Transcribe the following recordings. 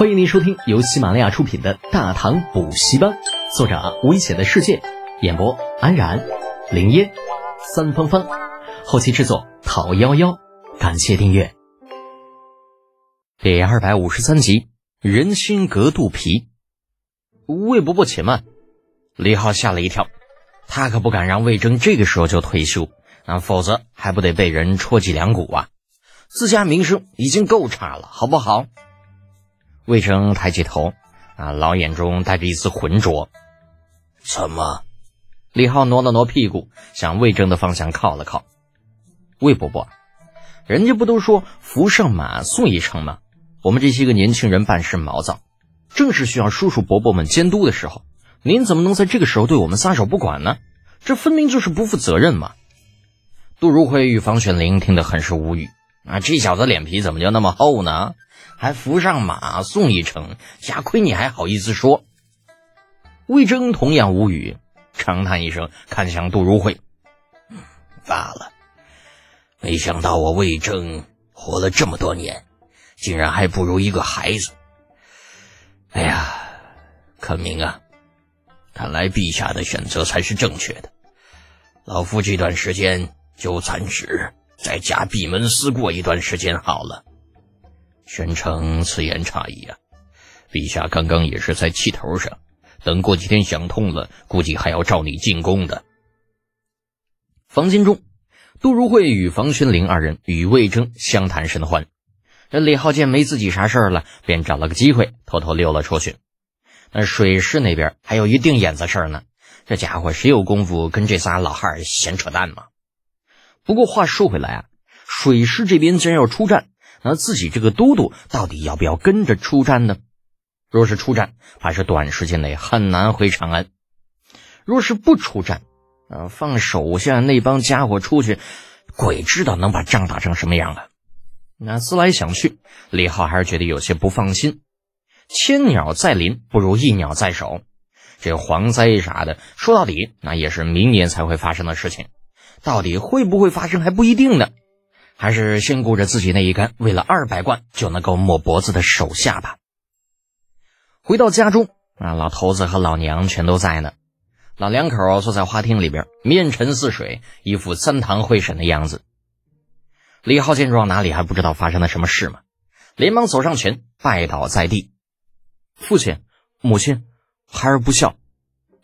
欢迎您收听由喜马拉雅出品的《大唐补习班》，作者危险的世界，演播安然、林烟、三芳芳，后期制作陶幺幺。感谢订阅。第二百五十三集，人心隔肚皮。魏伯伯且慢，李浩吓了一跳，他可不敢让魏征这个时候就退休，那，否则还不得被人戳脊梁骨啊！自家名声已经够差了，好不好？魏征抬起头，啊，老眼中带着一丝浑浊。怎么？李浩挪了挪屁股，向魏征的方向靠了靠。魏伯伯，人家不都说扶上马，送一程吗？我们这些个年轻人办事毛躁，正是需要叔叔伯伯们监督的时候，您怎么能在这个时候对我们撒手不管呢？这分明就是不负责任嘛！杜如晦与房玄龄听得很是无语。啊，这小子脸皮怎么就那么厚呢？还扶上马送一程，瞎亏你还好意思说？魏征同样无语，长叹一声，看向杜如晦：“罢了，没想到我魏征活了这么多年，竟然还不如一个孩子。哎呀，可明啊，看来陛下的选择才是正确的。老夫这段时间就暂时在家闭门思过一段时间好了。”宣城此言差矣啊！陛下刚刚也是在气头上，等过几天想通了，估计还要召你进宫的。房间中，杜如晦与房玄龄二人与魏征相谈甚欢。这李浩见没自己啥事儿了，便找了个机会偷偷溜了出去。那水师那边还有一定眼子事儿呢，这家伙谁有功夫跟这仨老汉闲扯淡嘛？不过话说回来啊，水师这边既然要出战。那自己这个都督到底要不要跟着出战呢？若是出战，怕是短时间内很难回长安；若是不出战，呃，放手下那帮家伙出去，鬼知道能把仗打成什么样啊！那思来想去，李浩还是觉得有些不放心。千鸟在林，不如一鸟在手。这蝗灾啥的，说到底，那也是明年才会发生的事情，到底会不会发生还不一定呢。还是先顾着自己那一杆为了二百贯就能够抹脖子的手下吧。回到家中啊，老头子和老娘全都在呢。老两口坐在花厅里边，面沉似水，一副三堂会审的样子。李浩见状，哪里还不知道发生了什么事吗？连忙走上前，拜倒在地：“父亲、母亲，孩儿不孝。”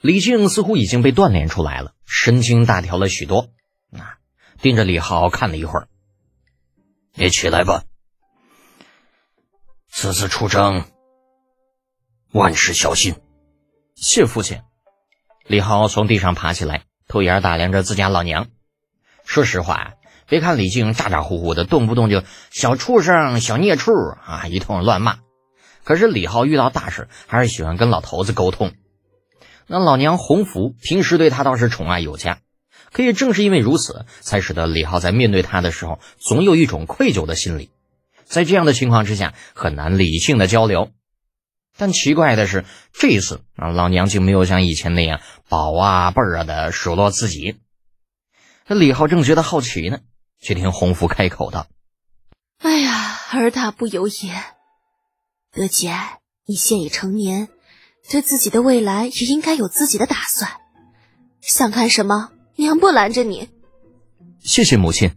李靖似乎已经被锻炼出来了，神经大条了许多。啊，盯着李浩看了一会儿。你起来吧，此次出征，万事小心。谢父亲。李浩从地上爬起来，偷眼打量着自家老娘。说实话，别看李靖咋咋呼呼的，动不动就小畜生、小孽畜啊，一通乱骂。可是李浩遇到大事，还是喜欢跟老头子沟通。那老娘洪福平时对他倒是宠爱有加。可也正是因为如此，才使得李浩在面对他的时候，总有一种愧疚的心理。在这样的情况之下，很难理性的交流。但奇怪的是，这一次啊，老娘竟没有像以前那样宝啊贝儿啊的数落自己。那李浩正觉得好奇呢，却听洪福开口道：“哎呀，儿大不由言。德姐，你现已成年，对自己的未来也应该有自己的打算。想看什么？”娘不拦着你，谢谢母亲。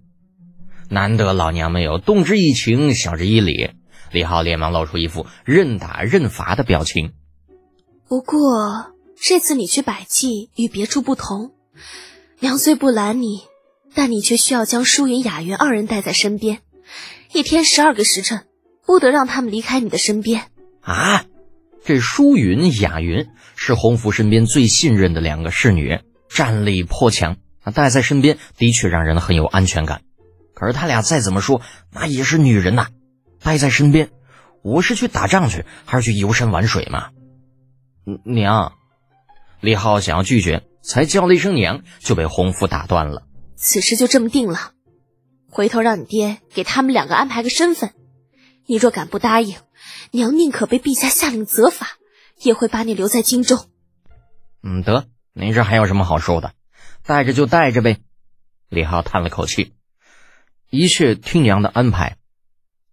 难得老娘没有动之以情，晓之以理。李浩连忙露出一副认打认罚的表情。不过这次你去百济与别处不同，娘虽不拦你，但你却需要将舒云、雅云二人带在身边，一天十二个时辰，不得让他们离开你的身边。啊，这舒云、雅云是洪福身边最信任的两个侍女。战力颇强，带在身边的确让人很有安全感。可是他俩再怎么说，那也是女人呐，带在身边，我是去打仗去，还是去游山玩水嘛？娘，李浩想要拒绝，才叫了一声娘，就被洪福打断了。此事就这么定了，回头让你爹给他们两个安排个身份。你若敢不答应，娘宁可被陛下下令责罚，也会把你留在京中。嗯，得。您这还有什么好说的？带着就带着呗。李浩叹了口气，一切听娘的安排。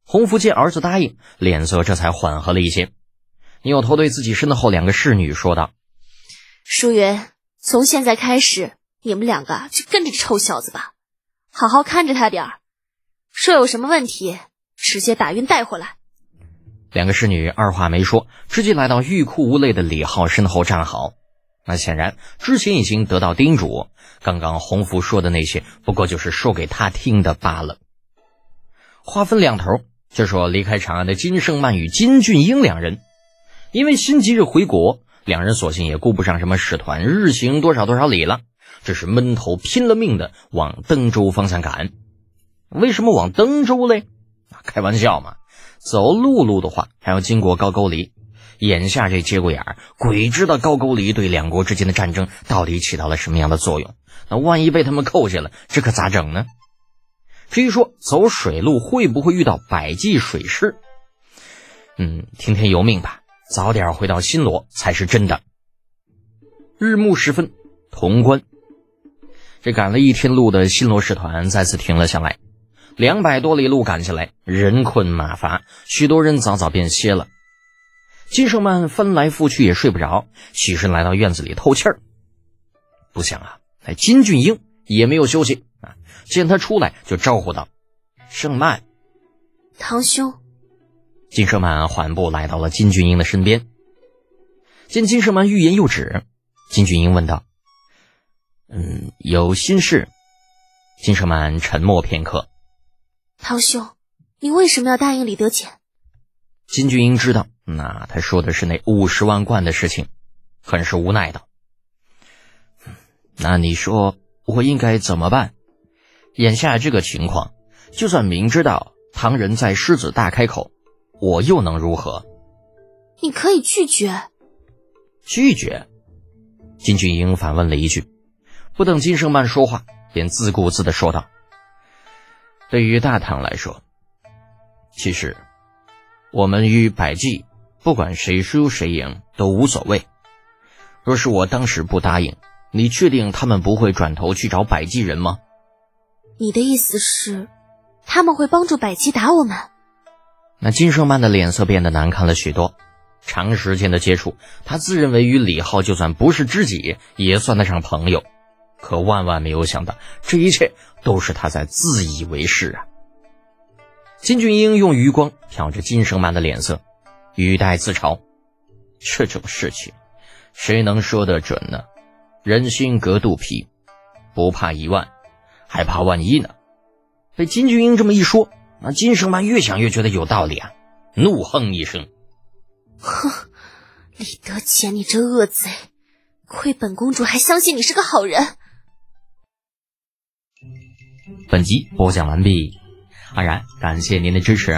洪福见儿子答应，脸色这才缓和了一些，扭头对自己身后两个侍女说道：“淑云，从现在开始，你们两个就跟着这臭小子吧，好好看着他点儿，说有什么问题，直接打晕带回来。”两个侍女二话没说，直接来到欲哭无泪的李浩身后站好。那显然之前已经得到叮嘱，刚刚洪福说的那些不过就是说给他听的罢了。话分两头，就说离开长安的金圣曼与金俊英两人，因为心急着回国，两人索性也顾不上什么使团日行多少多少里了，只是闷头拼了命的往登州方向赶。为什么往登州嘞？开玩笑嘛！走陆路的话，还要经过高句丽。眼下这节骨眼儿，鬼知道高句丽对两国之间的战争到底起到了什么样的作用。那万一被他们扣下了，这可咋整呢？至于说走水路会不会遇到百济水师，嗯，听天由命吧。早点回到新罗才是真的。日暮时分，潼关，这赶了一天路的新罗使团再次停了下来。两百多里路赶下来，人困马乏，许多人早早便歇了。金圣曼翻来覆去也睡不着，起身来到院子里透气儿。不想啊，那金俊英也没有休息啊，见他出来就招呼道：“圣曼，堂兄。”金圣曼缓步来到了金俊英的身边，见金圣曼欲言又止，金俊英问道：“嗯，有心事？”金圣曼沉默片刻。堂兄，你为什么要答应李德简？金俊英知道，那他说的是那五十万贯的事情，很是无奈道：“那你说我应该怎么办？眼下这个情况，就算明知道唐人在狮子大开口，我又能如何？你可以拒绝。拒绝？”金俊英反问了一句，不等金圣曼说话，便自顾自的说道。对于大唐来说，其实我们与百济，不管谁输谁赢都无所谓。若是我当时不答应，你确定他们不会转头去找百济人吗？你的意思是，他们会帮助百济打我们？那金圣曼的脸色变得难看了许多。长时间的接触，他自认为与李浩就算不是知己，也算得上朋友。可万万没有想到，这一切都是他在自以为是啊！金俊英用余光瞟着金圣曼的脸色，语带自嘲：“这种事情，谁能说得准呢？人心隔肚皮，不怕一万，还怕万一呢？”被金俊英这么一说，那金圣曼越想越觉得有道理啊，怒哼一声：“哼，李德乾，你这恶贼！亏本公主还相信你是个好人。”本集播讲完毕，安然感谢您的支持。